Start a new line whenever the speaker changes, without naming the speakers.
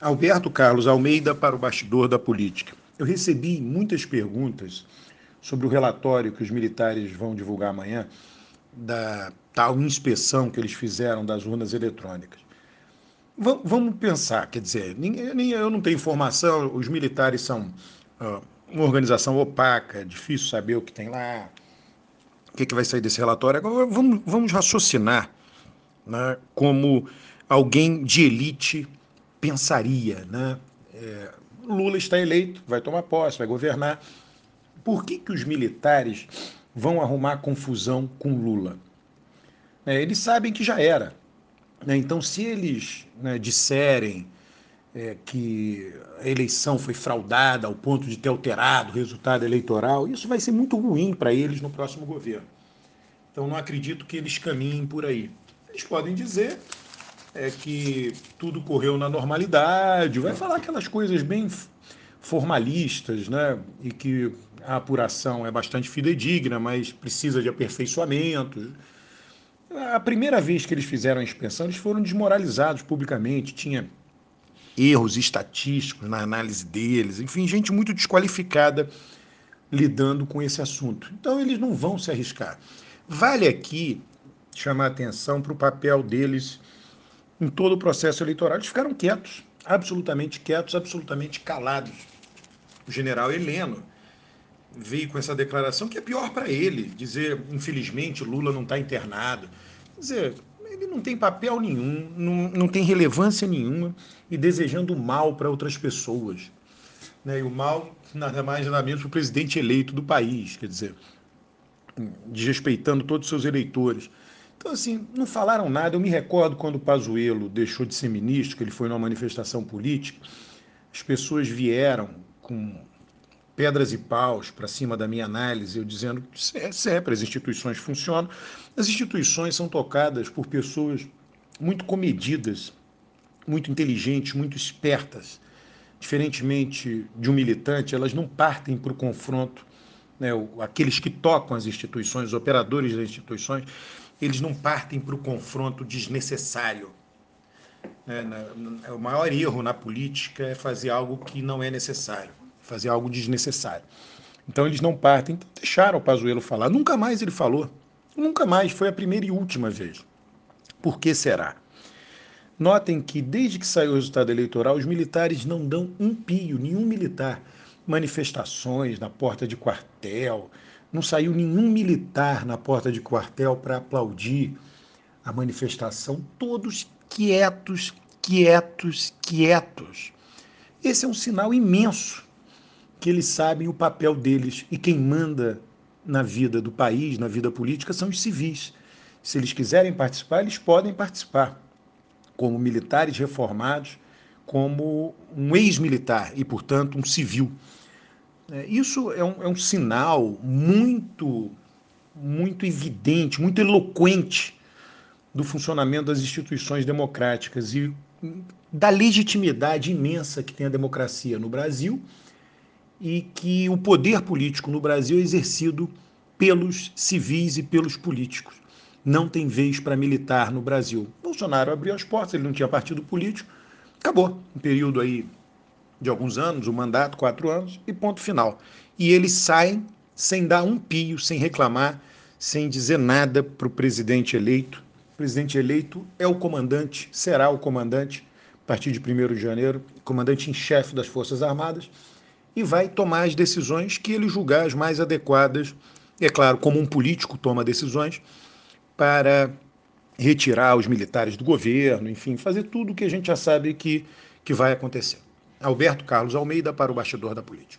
Alberto Carlos Almeida para o bastidor da política. Eu recebi muitas perguntas sobre o relatório que os militares vão divulgar amanhã da tal inspeção que eles fizeram das urnas eletrônicas. Vamos pensar, quer dizer, nem, eu não tenho informação, os militares são uh, uma organização opaca, difícil saber o que tem lá, o que, que vai sair desse relatório. Agora vamos, vamos raciocinar né, como alguém de elite pensaria, né? É, Lula está eleito, vai tomar posse, vai governar. Por que, que os militares vão arrumar confusão com Lula? É, eles sabem que já era. Né? Então, se eles né, disserem é, que a eleição foi fraudada ao ponto de ter alterado o resultado eleitoral, isso vai ser muito ruim para eles no próximo governo. Então, não acredito que eles caminhem por aí. Eles podem dizer é que tudo correu na normalidade, vai falar aquelas coisas bem formalistas, né? E que a apuração é bastante fidedigna, mas precisa de aperfeiçoamento. A primeira vez que eles fizeram a inspeção, eles foram desmoralizados publicamente, tinha erros estatísticos na análise deles, enfim, gente muito desqualificada lidando com esse assunto. Então eles não vão se arriscar. Vale aqui chamar atenção para o papel deles em todo o processo eleitoral. Eles ficaram quietos, absolutamente quietos, absolutamente calados. O general Heleno veio com essa declaração que é pior para ele, dizer, infelizmente, Lula não está internado. Quer dizer, ele não tem papel nenhum, não, não tem relevância nenhuma e desejando mal para outras pessoas. Né? E o mal, nada mais nada menos, para o presidente eleito do país, quer dizer, desrespeitando todos os seus eleitores. Então, assim, não falaram nada. Eu me recordo quando o Pazuello deixou de ser ministro, que ele foi numa manifestação política, as pessoas vieram com pedras e paus para cima da minha análise, eu dizendo que sempre as instituições funcionam. As instituições são tocadas por pessoas muito comedidas, muito inteligentes, muito espertas. Diferentemente de um militante, elas não partem para o confronto. Né? Aqueles que tocam as instituições, os operadores das instituições, eles não partem para o confronto desnecessário. É, o maior erro na política é fazer algo que não é necessário, fazer algo desnecessário. Então eles não partem, então deixaram o Pazuello falar. Nunca mais ele falou, nunca mais, foi a primeira e última vez. Por que será? Notem que desde que saiu o resultado eleitoral, os militares não dão um pio, nenhum militar. Manifestações na porta de quartel, não saiu nenhum militar na porta de quartel para aplaudir a manifestação, todos quietos, quietos, quietos. Esse é um sinal imenso que eles sabem o papel deles e quem manda na vida do país, na vida política, são os civis. Se eles quiserem participar, eles podem participar, como militares reformados, como um ex-militar e, portanto, um civil. É, isso é um, é um sinal muito, muito evidente, muito eloquente do funcionamento das instituições democráticas e da legitimidade imensa que tem a democracia no Brasil e que o poder político no Brasil é exercido pelos civis e pelos políticos. Não tem vez para militar no Brasil. Bolsonaro abriu as portas, ele não tinha partido político, acabou. Um período aí de alguns anos, o mandato, quatro anos, e ponto final. E eles saem sem dar um pio, sem reclamar, sem dizer nada para o presidente eleito. O presidente eleito é o comandante, será o comandante, a partir de 1 de janeiro, comandante em chefe das Forças Armadas, e vai tomar as decisões que ele julgar as mais adequadas. É claro, como um político toma decisões para retirar os militares do governo, enfim, fazer tudo o que a gente já sabe que, que vai acontecer. Alberto Carlos Almeida para o Bastidor da Política.